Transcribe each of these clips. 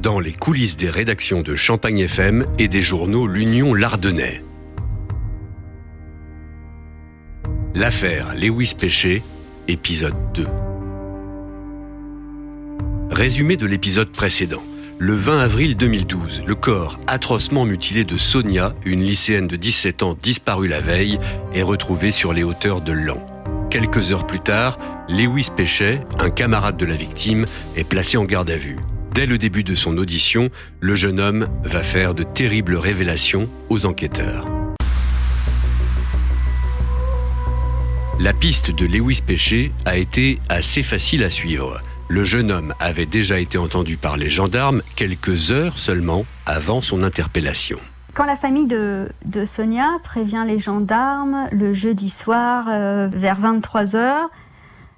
Dans les coulisses des rédactions de Champagne FM et des journaux L'Union Lardonnais. L'affaire Lewis Péché, épisode 2. Résumé de l'épisode précédent. Le 20 avril 2012, le corps atrocement mutilé de Sonia, une lycéenne de 17 ans disparue la veille, est retrouvé sur les hauteurs de Lan. Quelques heures plus tard, Lewis Péchet, un camarade de la victime, est placé en garde à vue. Dès le début de son audition, le jeune homme va faire de terribles révélations aux enquêteurs. La piste de Lewis Péché a été assez facile à suivre. Le jeune homme avait déjà été entendu par les gendarmes quelques heures seulement avant son interpellation. Quand la famille de, Sonia prévient les gendarmes le jeudi soir euh, vers 23 heures,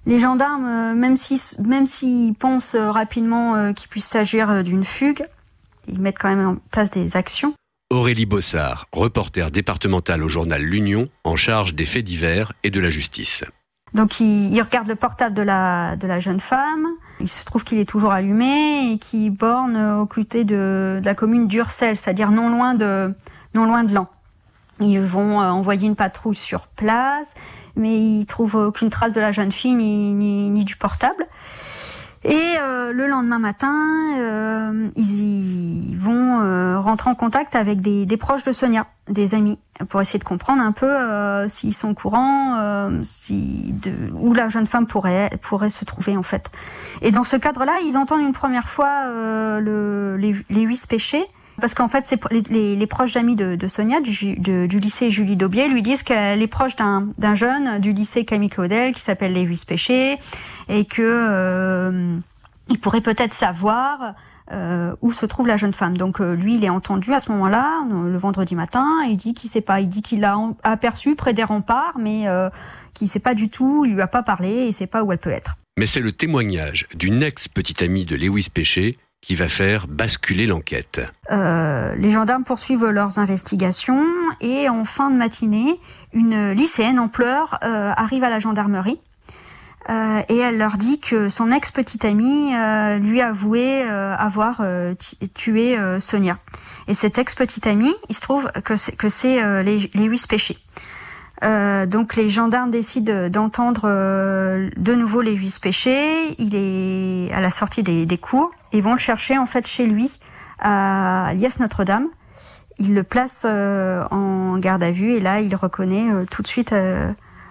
les gendarmes, euh, même s'ils même s'ils pensent rapidement euh, qu'il puisse s'agir d'une fugue, ils mettent quand même en place des actions. Aurélie Bossard, reporter départemental au journal L'Union, en charge des faits divers et de la justice. Donc il, regarde le portable de la, de la jeune femme. Il se trouve qu'il est toujours allumé et qu'il borne au côté de, la commune d'Ursel, c'est-à-dire non loin de non loin de Lan. Ils vont euh, envoyer une patrouille sur place, mais ils trouvent aucune trace de la jeune fille ni, ni, ni du portable. Et euh, le lendemain matin, euh, ils, vont euh, rentrer en contact avec des, des, proches de Sonia, des amis, pour essayer de comprendre un peu s'ils sont au courant, si de, où la jeune femme pourrait pourrait se trouver en fait. Et dans ce cadre-là, ils entendent une première fois le, les, les huit péchés parce qu'en fait, les, proches d'amis de, Sonia du, lycée Julie Daubier lui disent qu'elle est proche d'un jeune du lycée Camille Claudel qui s'appelle Lévis Péché et que euh, il pourrait peut-être savoir euh, où se trouve la jeune femme. Donc euh, lui, il est entendu à ce moment-là, le vendredi matin, et il dit qu'il sait pas. Il dit qu'il l'a aperçu près des remparts, mais euh, qu'il sait pas du tout. Il lui a pas parlé et il sait pas où elle peut être. Mais c'est le témoignage d'une ex-petite amie de Lewis Péché qui va faire basculer l'enquête. Euh, les gendarmes poursuivent leurs investigations et en fin de matinée, une lycéenne en pleurs euh, arrive à la gendarmerie euh, et elle leur dit que son ex-petite amie lui a avoué avoir tué Sonia. Et cette ex-petite amie, il se trouve que c'est les, les huit péchés. Euh, donc les gendarmes décident d'entendre euh, de nouveau les huit péchés. Il est à la sortie des, cours. Ils vont le chercher en fait chez lui à Lies Notre-Dame. Il le place euh, en garde à vue et là il reconnaît tout de suite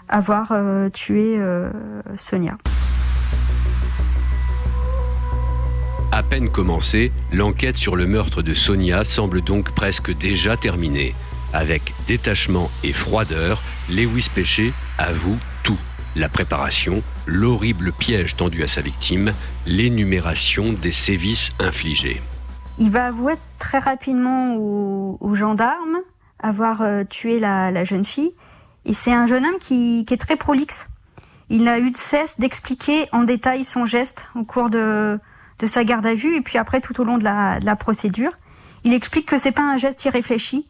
avoir tué Sonia. À peine commencée, l'enquête sur le meurtre de Sonia semble donc presque déjà terminée. Avec détachement et froideur, Lewis Péché avoue tout. La préparation, l'horrible piège tendu à sa victime, l'énumération des sévices infligés. Il va avouer très rapidement aux, gendarmes avoir euh, tué la, jeune fille. Et c'est un jeune homme qui, est très prolixe. Il n'a eu de cesse d'expliquer en détail son geste au cours de, sa garde à vue et puis après tout au long de la, de la procédure. Il explique que c'est pas un geste irréfléchi,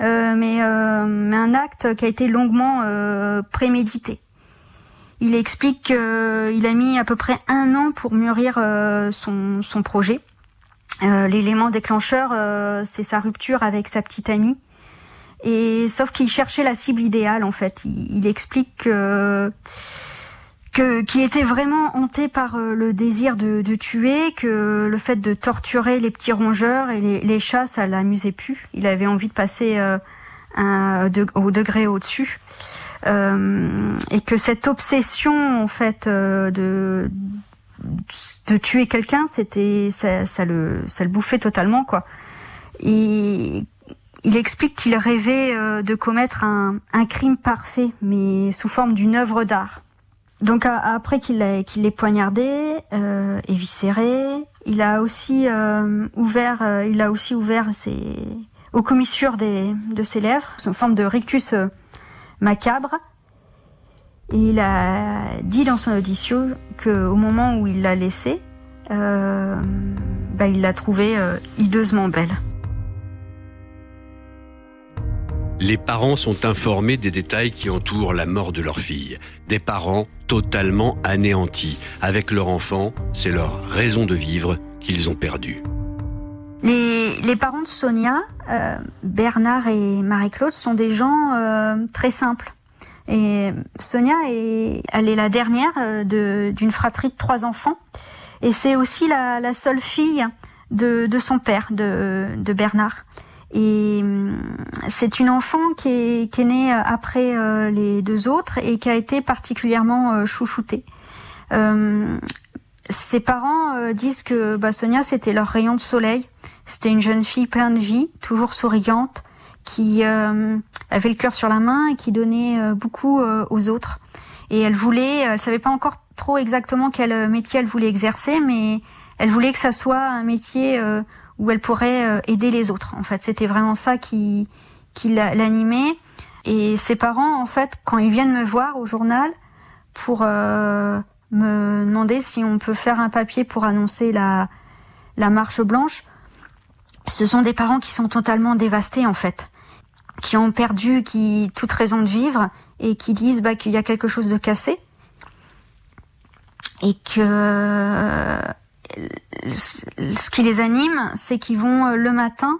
euh, mais, euh, un acte qui a été longuement euh, prémédité. Il explique qu'il a mis à peu près un an pour mûrir son, son, projet. L'élément déclencheur, c'est sa rupture avec sa petite amie. Et sauf qu'il cherchait la cible idéale en fait. Il, il explique que que qui était vraiment hanté par euh, le désir de, de, tuer, que le fait de torturer les petits rongeurs et les, les chats, ça l'amusait plus. Il avait envie de passer euh, un, au degré au-dessus. Euh, et que cette obsession en fait euh, de de tuer quelqu'un, c'était ça, ça, le ça le bouffait totalement quoi. Et il explique qu'il rêvait de commettre un, un crime parfait, mais sous forme d'une œuvre d'art. Donc après qu'il l'ait qu'il poignardé, euh, il a aussi euh, ouvert, euh, il a aussi ouvert ses aux commissures de ses lèvres, sous forme de rictus euh, macabre. Et il a dit dans son audition que au moment où il l'a laissé, euh, bah, il l'a trouvée hideusement belle. Les parents sont informés des détails qui entourent la mort de leur fille. Des parents totalement anéantis. Avec leur enfant, c'est leur raison de vivre qu'ils ont perdue. Les, parents de Sonia, euh, Bernard et Marie-Claude, sont des gens euh, très simples. Et Sonia, est, elle est la dernière euh, d'une fratrie de trois enfants. Et c'est aussi la, seule fille de, son père, de Bernard. Et hum, c'est une enfant qui est, qui est née après euh, les deux autres et qui a été particulièrement euh, chouchoutée. Euh, ses parents euh, disent que bah, Sonia c'était leur rayon de soleil. C'était une jeune fille pleine de vie, toujours souriante, qui avait le cœur sur la main et qui donnait beaucoup aux autres. Et elle voulait, elle savait pas encore trop exactement quel métier elle voulait exercer, mais elle voulait que ça soit un métier où elle pourrait euh, aider les autres. En fait, c'était vraiment ça qui, qui l'animait. Et ses parents, en fait, quand ils viennent me voir au journal pour euh, me demander si on peut faire un papier pour annoncer la, la marche blanche, ce sont des parents qui sont totalement dévastés, en fait, qui ont perdu qui, toute raison de vivre et qui disent bah, qu'il y a quelque chose de cassé et que ce qui les anime, c'est qu'ils vont euh, le matin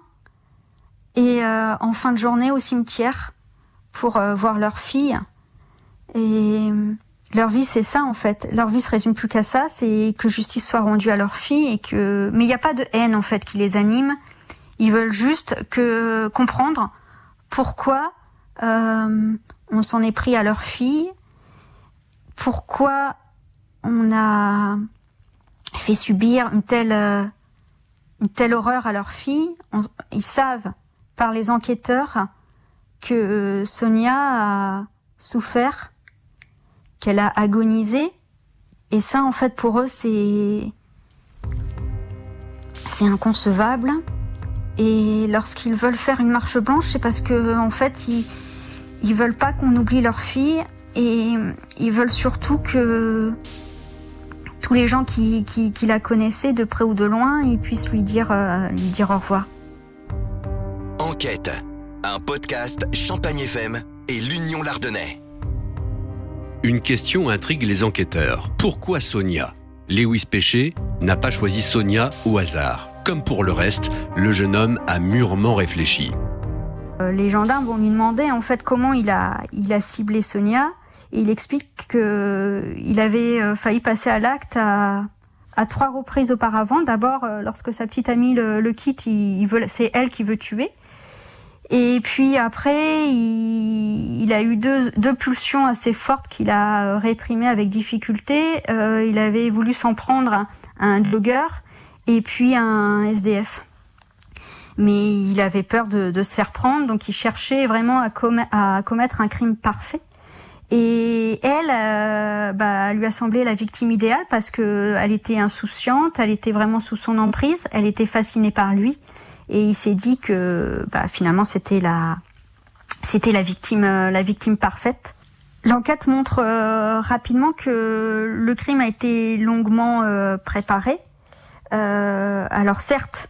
et euh, en fin de journée au cimetière pour euh, voir leur fille. Et leur vie, c'est ça en fait. Leur vie se résume plus qu'à ça, c'est que justice soit rendue à leur fille et que. Mais il n'y a pas de haine en fait qui les anime. Ils veulent juste que comprendre pourquoi on s'en est pris à leur fille, pourquoi on a fait subir une telle, euh, une telle horreur à leur fille. ils savent par les enquêteurs que euh, Sonia a souffert, qu'elle a agonisé. Et ça, en fait, pour eux, c'est c'est inconcevable. Et lorsqu'ils veulent faire une marche blanche, c'est parce que en fait, ils ils veulent pas qu'on oublie leur fille et ils veulent surtout que tous les gens qui, qui, la connaissaient de près ou de loin, ils puissent lui dire, euh, lui dire au revoir. Enquête, un podcast Champagne FM et l'Union Lardonnais. Une question intrigue les enquêteurs. Pourquoi Sonia? Lewis Péché n'a pas choisi Sonia au hasard. Comme pour le reste, le jeune homme a mûrement réfléchi. Euh, les gendarmes vont lui demander en fait comment il a, il a ciblé Sonia il explique qu'il avait euh, failli passer à l'acte à, trois reprises auparavant. D'abord, euh, lorsque sa petite amie le, quitte, c'est elle qui veut tuer. Et puis après, il, a eu deux, pulsions assez fortes qu'il a réprimées avec difficulté. Euh, il avait voulu s'en prendre à un blogueur et puis un SDF. Mais il avait peur de, se faire prendre, donc il cherchait vraiment à commettre un crime parfait. Et elle, euh, bah, lui a semblé la victime idéale parce que elle était insouciante, elle était vraiment sous son emprise, elle était fascinée par lui, et il s'est dit que bah, finalement c'était la, c'était la victime, euh, la victime parfaite. L'enquête montre euh, rapidement que le crime a été longuement préparé. alors certes,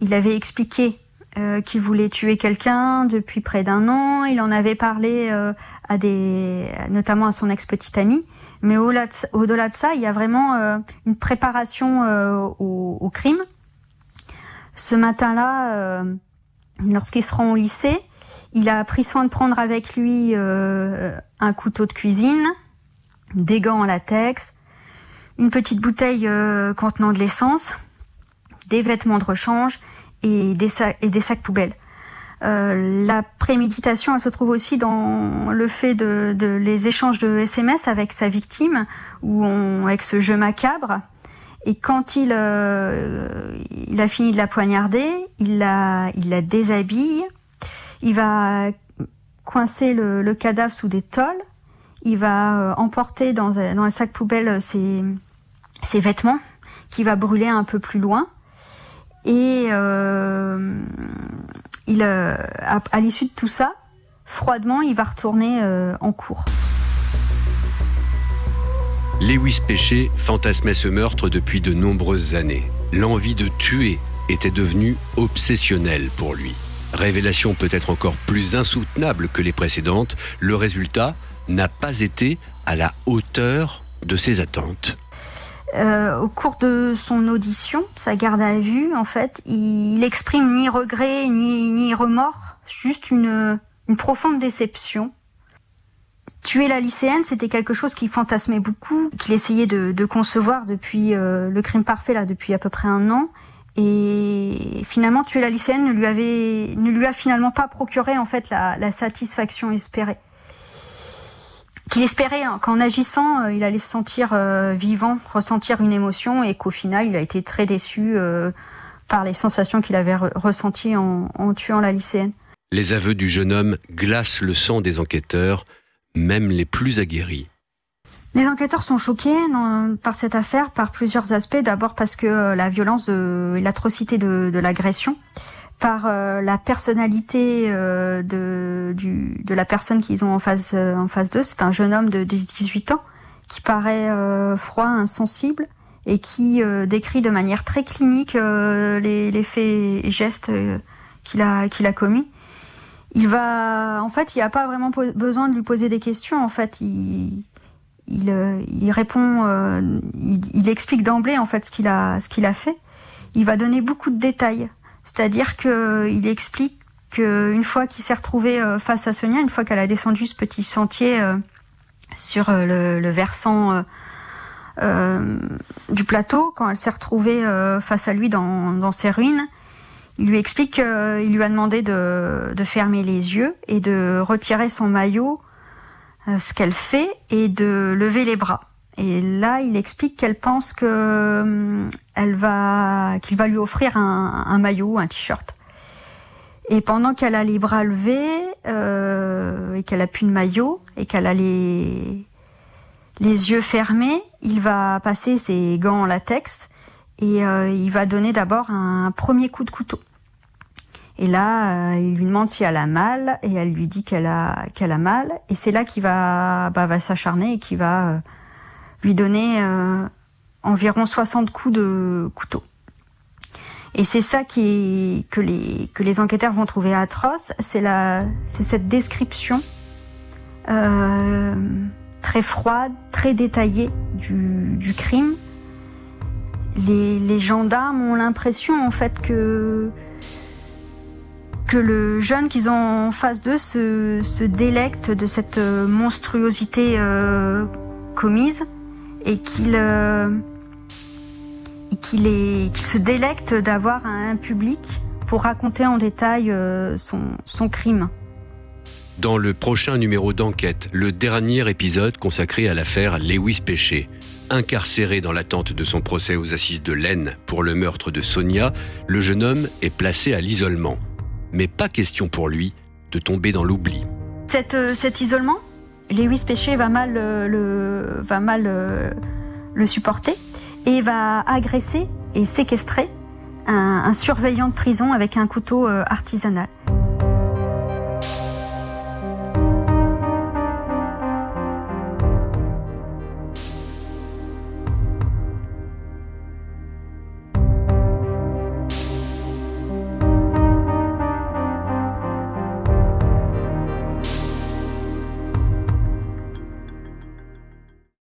il avait expliqué euh, qui voulait tuer quelqu'un depuis près d'un an. Il en avait parlé euh, à des, notamment à son ex-petite amie. Mais au-delà de, ça, il y a vraiment euh, une préparation au, au, crime. Ce matin-là, lorsqu'il se rend au lycée, il a pris soin de prendre avec lui un couteau de cuisine, des gants en latex, une petite bouteille contenant de l'essence, des vêtements de rechange et des, sacs, et des sacs poubelles. Euh, la préméditation, elle se trouve aussi dans le fait de, les échanges de SMS avec sa victime, ou on, avec ce jeu macabre. Et quand il, euh, il a fini de la poignarder, il la, il la déshabille, il va coincer le, cadavre sous des tôles, il va euh, emporter dans dans un sac poubelle ses, ses vêtements, qui va brûler un peu plus loin. Et euh, il, euh, à, l'issue de tout ça, froidement, il va retourner euh, en cours. Lewis Péché fantasmait ce meurtre depuis de nombreuses années. L'envie de tuer était devenue obsessionnelle pour lui. Révélation peut-être encore plus insoutenable que les précédentes, le résultat n'a pas été à la hauteur de ses attentes. Euh, au cours de son audition, sa garde à vue, en fait, il, exprime ni regret ni, ni remords, juste une, une profonde déception. Tuer la lycéenne, c'était quelque chose qu'il fantasmait beaucoup, qu'il essayait de, concevoir depuis euh, le crime parfait là depuis à peu près un an. Et finalement, tuer la lycéenne ne lui avait, ne lui a finalement pas procuré en fait la satisfaction espérée qu'il espérait hein, qu'en agissant, euh, il allait se sentir euh, vivant, ressentir une émotion, et qu'au final, il a été très déçu euh, par les sensations qu'il avait ressenties en, en, tuant la lycéenne. Les aveux du jeune homme glacent le sang des enquêteurs, même les plus aguerris. Les enquêteurs sont choqués par cette affaire par plusieurs aspects. D'abord parce que la violence et l'atrocité de, de l'agression par euh, la personnalité euh, de, du, de la personne qu'ils ont en face euh, en face d'eux. C'est un jeune homme de 18 ans qui paraît froid, insensible et qui décrit de manière très clinique les, les, faits et gestes qu'il a a commis. Il va, en fait, il n'y a pas vraiment besoin de lui poser des questions. En fait, il il, il répond, il, il, explique d'emblée en fait ce qu'il a ce qu'il a fait. Il va donner beaucoup de détails. C'est-à-dire qu'il explique qu'une fois qu'il s'est retrouvé euh, face à Sonia, une fois qu'elle a descendu ce petit sentier euh, sur euh, le, versant du plateau, quand elle s'est retrouvée face à lui dans, ses ruines, il lui explique qu'il lui a demandé de, de, fermer les yeux et de retirer son maillot, ce qu'elle fait, et de lever les bras. Et là, il explique qu'elle pense que elle va, qu'il va lui offrir un, un maillot, un t-shirt. Et pendant qu'elle a les bras levés euh, et qu'elle a plus de maillot et qu'elle a les les yeux fermés, il va passer ses gants en latex et euh, il va donner d'abord un premier coup de couteau. Et là, euh, il lui demande si elle a mal et elle lui dit qu'elle a qu'elle a mal et c'est là qu'il va bah, va s'acharner et qu'il va euh, lui donner euh, environ 60 coups de couteau. Et c'est ça qui que les enquêteurs vont trouver atroce, c'est cette description euh, très froide, très détaillée du, crime. Les, gendarmes ont l'impression en fait que le jeune qu'ils ont en face d'eux se, délecte de cette monstruosité euh, commise et qu'il euh, qu'il se délecte d'avoir un public pour raconter en détail euh, son, son crime. Dans le prochain numéro d'enquête, le dernier épisode consacré à l'affaire Lewis Péché. Incarcéré dans l'attente de son procès aux assises de l'Aisne pour le meurtre de Sonia, le jeune homme est placé à l'isolement. Mais pas question pour lui de tomber dans l'oubli. Cet, euh, cet isolement, Lewis Péché va mal, le, va mal le supporter et va agresser et séquestrer un, un, surveillant de prison avec un couteau euh, artisanal.